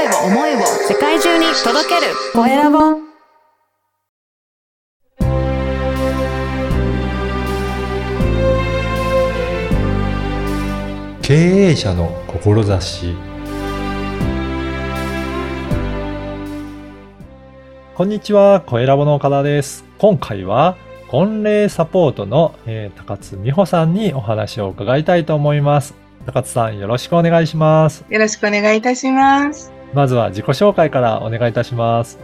声を思いを世界中に届けるコエラボ経営者の志こんにちは、コエラボの岡田です。今回は、婚礼サポートの、えー高津美穂さんにお話を伺いたいと思います。高津さん、よろしくお願いします。よろしくお願いいたします。まずは自己紹介からお願いいたします。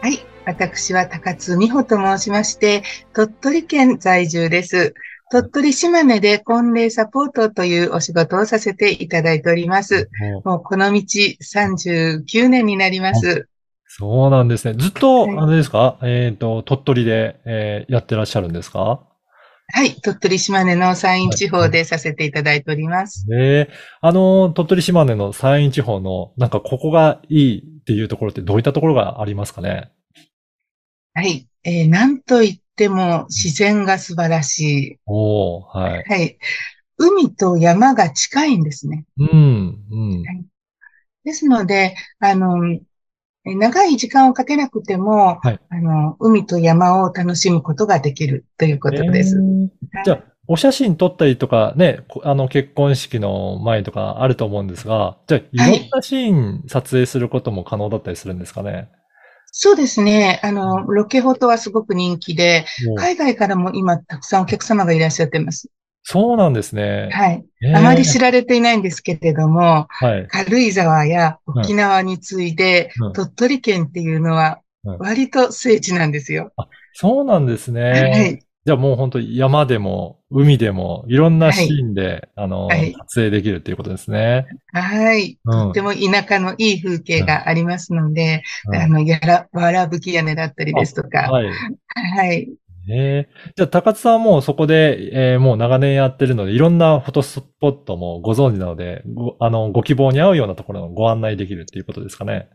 はい。私は高津美穂と申しまして、鳥取県在住です。鳥取島根で婚礼サポートというお仕事をさせていただいております。もうこの道39年になります。そうなんですね。ずっと、はいあれですか？えっ、と、鳥取で、えーやってらっしゃるんですか？はい。鳥取島根の山陰地方でさせていただいております。で、あの、鳥取島根の山陰地方の、なんかここがいいっていうところってどういったところがありますかね？はい。えー、なんといっても自然が素晴らしおー、はいい。。はい。海と山が近いんですね。うん、うん。ですので、あの、え長い時間をかけなくても、はいあの、海と山を楽しむことができるということです。えーじゃあ、お写真撮ったりとかね、こあの、結婚式の前とかあると思うんですが、じゃあ、いろんなシーン撮影することも可能だったりするんですかね？そうですね。あの、ロケフォトはすごく人気で、海外からも今たくさんお客様がいらっしゃってます。そうなんですね。はい。えーあまり知られていないんですけれども、はい。軽井沢や沖縄に次いで、うん鳥取県っていうのはうん割と聖地なんですよ。そうなんですね。はい。じゃあもう本当山でも海でもいろんなシーンで、あの、はい撮影できるっていうことですね。はい。うんとっても田舎のいい風景がありますので、うんあの、やら、わらぶき屋根だったりですとか、はい。はい。ええじゃあ、高津さんはもうそこで、えーもう長年やってるので、いろんなフォトスポットもご存知なので、ご、あの、ご希望に合うようなところのご案内できるっていうことですかね。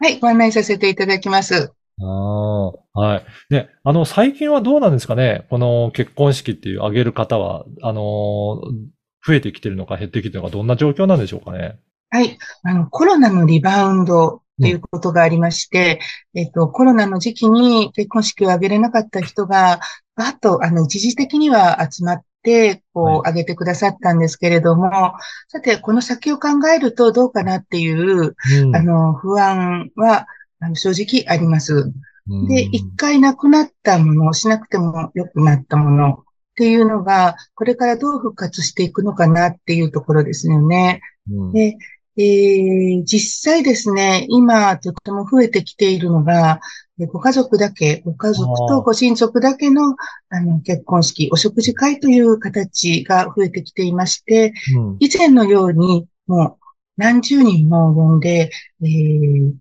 はい、ご案内させていただきます。ああ、はい。ね、あの、最近はどうなんですかね？この結婚式っていう挙げる方は、あのー増えてきてるのか減ってきてるのか、どんな状況なんでしょうかね？はい。あの、コロナのリバウンドっていうことがありまして、えっと、コロナの時期に結婚式を挙げれなかった人が、バッと、あの、一時的には集まって、こう、はい。挙げてくださったんですけれども、さて、この先を考えるとどうかなっていう、うん。あの、不安は、あの正直あります。うん。で、一回なくなったもの、しなくても良くなったものっていうのが、これからどう復活していくのかなっていうところですよね。うん。で、えー実際ですね、今とても増えてきているのが、えご家族だけ、ご家族とご親族だけのあの結婚式、お食事会という形が増えてきていまして、うん。以前のようにもう何十人も呼んで、えー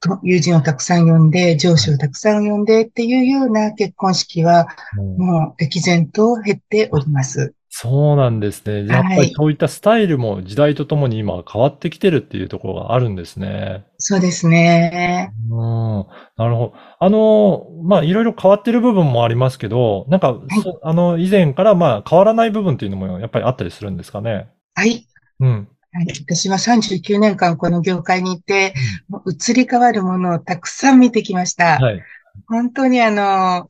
と友人をたくさん呼んで、上司をたくさん呼んでっていうような結婚式は、うん。もう歴然と減っております。そうなんですね。やっぱはいりそういったスタイルも時代とともに今変わってきてるっていうところがあるんですね。そうですね。うん。なるほど。あの、まあ、いろいろ変わってる部分もありますけど、なんか、そあの、以前からまあ、変わらない部分っていうのもやっぱりあったりするんですかね？はい。うん。はい私は39年間この業界にいて、もう移り変わるものをたくさん見てきました。はい。本当にあの、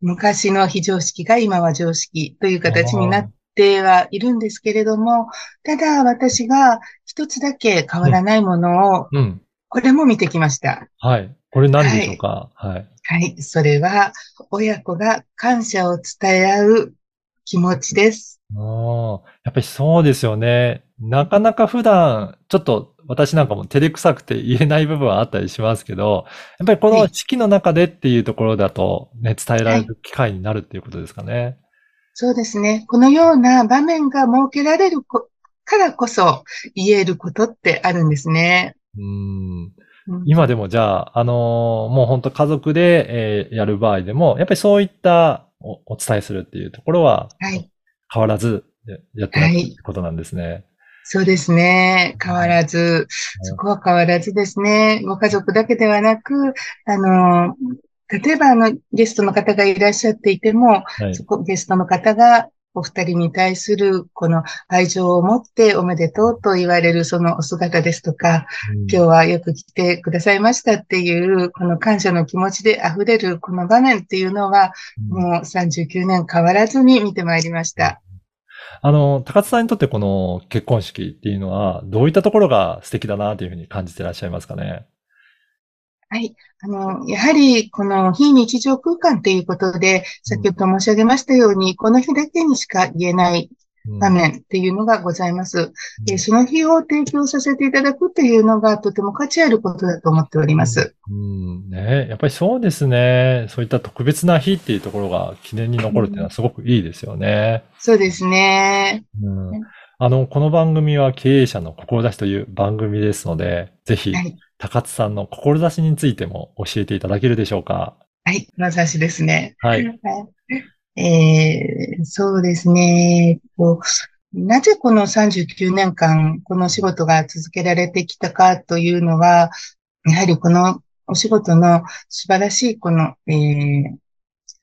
昔の非常識が今は常識という形になってはいるんですけれども、ただ私が一つだけ変わらないものを、うん。これも見てきました。はい。これ何でしょうか？はい。はい。それは、親子が感謝を伝え合う気持ちです。ああ、やっぱりそうですよね。なかなか普段、ちょっと私なんかも照れくさくて言えない部分はあったりしますけど、やっぱりこの式の中でっていうところだとね、伝えられる機会になるっていうことですかね。そうですね。このような場面が設けられるこからこそ言えることってあるんですね。うん。うん今でもじゃあ、あのーもう本当家族で、えーやる場合でも、やっぱりそういったおお伝えするっていうところははい。変わらずややってらっしゃるはいってことなんですね。そうですね。変わらず、そこは変わらずですね。ご家族だけではなく、あの、例えばあの、ゲストの方がいらっしゃっていても、はいそ。こ、ゲストの方がお二人に対するこの愛情を持っておめでとうと言われるそのお姿ですとか、今日はよく来てくださいましたっていう、この感謝の気持ちで溢れるこの場面っていうのは、もう39年変わらずに見てまいりました。あの、高津さんにとってこの結婚式っていうのは、どういったところが素敵だなというふうに感じていらっしゃいますかね？はい。あの、やはり、この非日常空間ということで、先ほど申し上げましたように、この日だけにしか言えない場面っていうのがございます。でその日を提供させていただくというのがとても価値あることだと思っております。うん、ねやっぱりそうですね。そういった特別な日っていうところが記念に残るっていうのはすごくいいですよね。そうですね。うん、あの、この番組は経営者の志という番組ですので、ぜひ、はい。高津さんの志についても教えていただけるでしょうか？はい。まさしですね。はい。えー、そうですね。なぜこの39年間、この仕事が続けられてきたかというのは、やはりこのお仕事の素晴らしいこの、えー、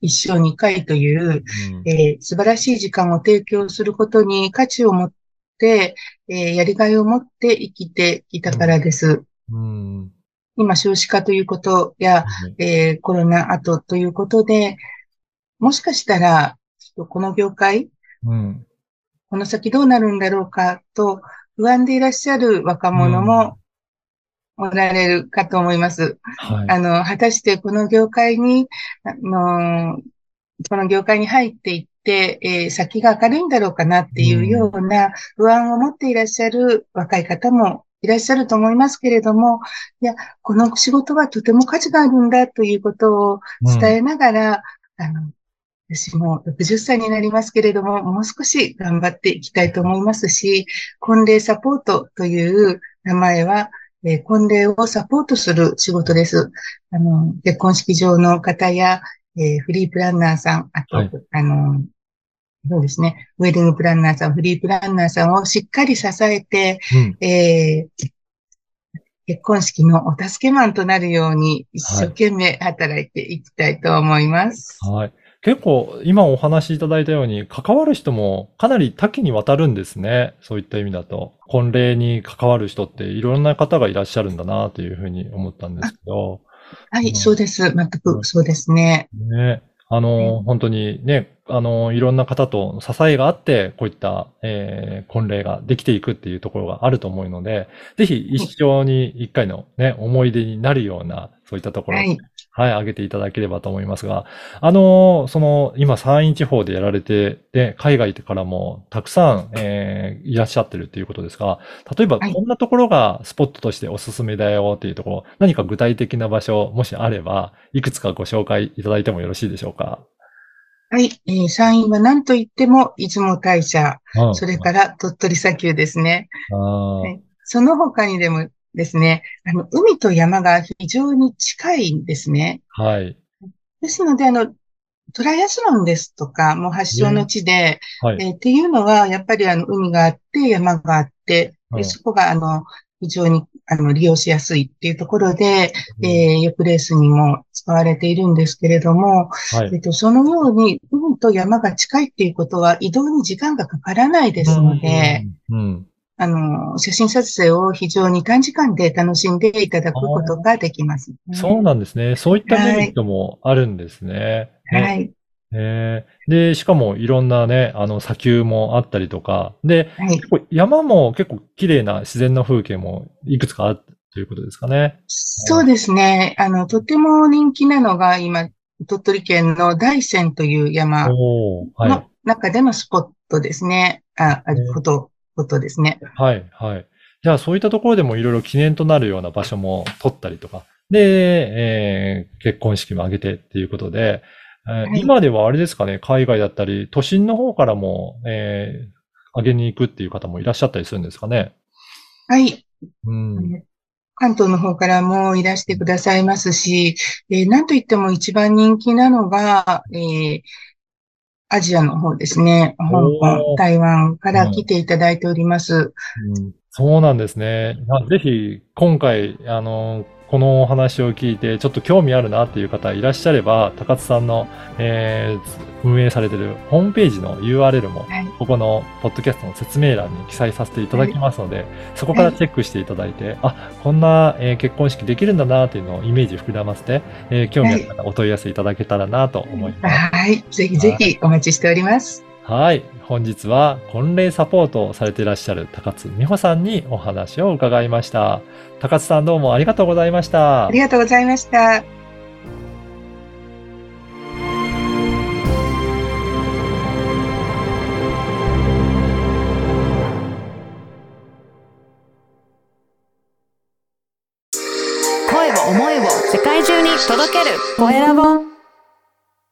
一生に一回という、うんえー素晴らしい時間を提供することに価値を持って、えーやりがいを持って生きてきたからです。うん今少子化ということや、えーコロナ後ということで、もしかしたら、この業界、うんこの先どうなるんだろうかと不安でいらっしゃる若者もおられるかと思います。はい。あの、果たしてこの業界に、あの、この業界に入っていって、えー先が明るいんだろうかなっていうような不安を持っていらっしゃる若い方もいらっしゃると思いますけれども、いや、この仕事はとても価値があるんだということを伝えながら、あの、私も60歳になりますけれども、もう少し頑張っていきたいと思いますし、婚礼サポートという名前は、えー婚礼をサポートする仕事です。あの、結婚式場の方や、えーフリープランナーさん、あと、はいあの、そうですね、ウェディングプランナーさん、フリープランナーさんをしっかり支えて、うんえー結婚式のお助けマンとなるように一生懸命働いていきたいと思います。はい。結構、今お話しいただいたように、関わる人もかなり多岐にわたるんですね。そういった意味だと。婚礼に関わる人っていろんな方がいらっしゃるんだなというふうに思ったんですけど。はい、うんそうです。全くそうですね。ね。あの、本当にね、あの、いろんな方と支えがあって、こういった、えー婚礼ができていくっていうところがあると思うので、ぜひ一生に一回のね、思い出になるような、そういったところはい。はい、上げていただければと思いますが、あの、その、今、山陰地方でやられて、で、海外からもたくさん、えーいらっしゃってるっていうことですが、例えば、はいこんなところがスポットとしておすすめだよっていうところ、何か具体的な場所、もしあれば、いくつかご紹介いただいてもよろしいでしょうか？はい。えー山陰は何と言っても出雲大社、うんそれから鳥取砂丘ですね。はいその他にでもですね、あの、海と山が非常に近いんですね。はい。ですので、あの、トライアスロンですとか、もう発祥の地で、はい。えーっていうのは、やっぱりあの、海があって、山があって、うんでそこがあの、非常にあの、利用しやすいっていうところで、えー、よくレースにも使われているんですけれども、はいえっ。と、そのように海と山が近いっていうことは移動に時間がかからないですので、うん、うん。あの、写真撮影を非常に短時間で楽しんでいただくことができます、そうなんですね。そういったメリットもあるんですね。ねはい。えーで、しかもいろんなね、あの、砂丘もあったりとか、で、はい。結構山も結構綺麗な自然の風景もいくつかあるということですかね。そうですね。あの、とても人気なのが今、鳥取県の大山という山の。中でのスポットですね。あ、あえーこと、ことですね。はい、はい。じゃあそういったところでもいろいろ記念となるような場所も取ったりとか、で、えー結婚式も挙げてっていうことで、えーはい今ではあれですかね、海外だったり、都心の方からも、えー挙げに行くっていう方もいらっしゃったりするんですかね。はい。うん。関東の方からもいらしてくださいますし、えーなんといっても一番人気なのが、えーアジアの方ですね。香港、台湾から来ていただいております。うんそうなんですね。あぜひ、今回、あの、このお話を聞いて、ちょっと興味あるなっていう方いらっしゃれば、高津さんの、えー運営されてるホームページの URL も、はい。ここのポッドキャストの説明欄に記載させていただきますので、そこからチェックしていただいて、あ、こんな、えー結婚式できるんだなっていうのをイメージ膨らませて、えー興味ある方お問い合わせいただけたらなと思います。はい。ぜひぜひお待ちしております。はい。本日は婚礼サポートをされていらっしゃる高津美穂さんにお話を伺いました。高津さんどうもありがとうございましたあり。がとうございました。声を思いを世界中に届けるコエラボ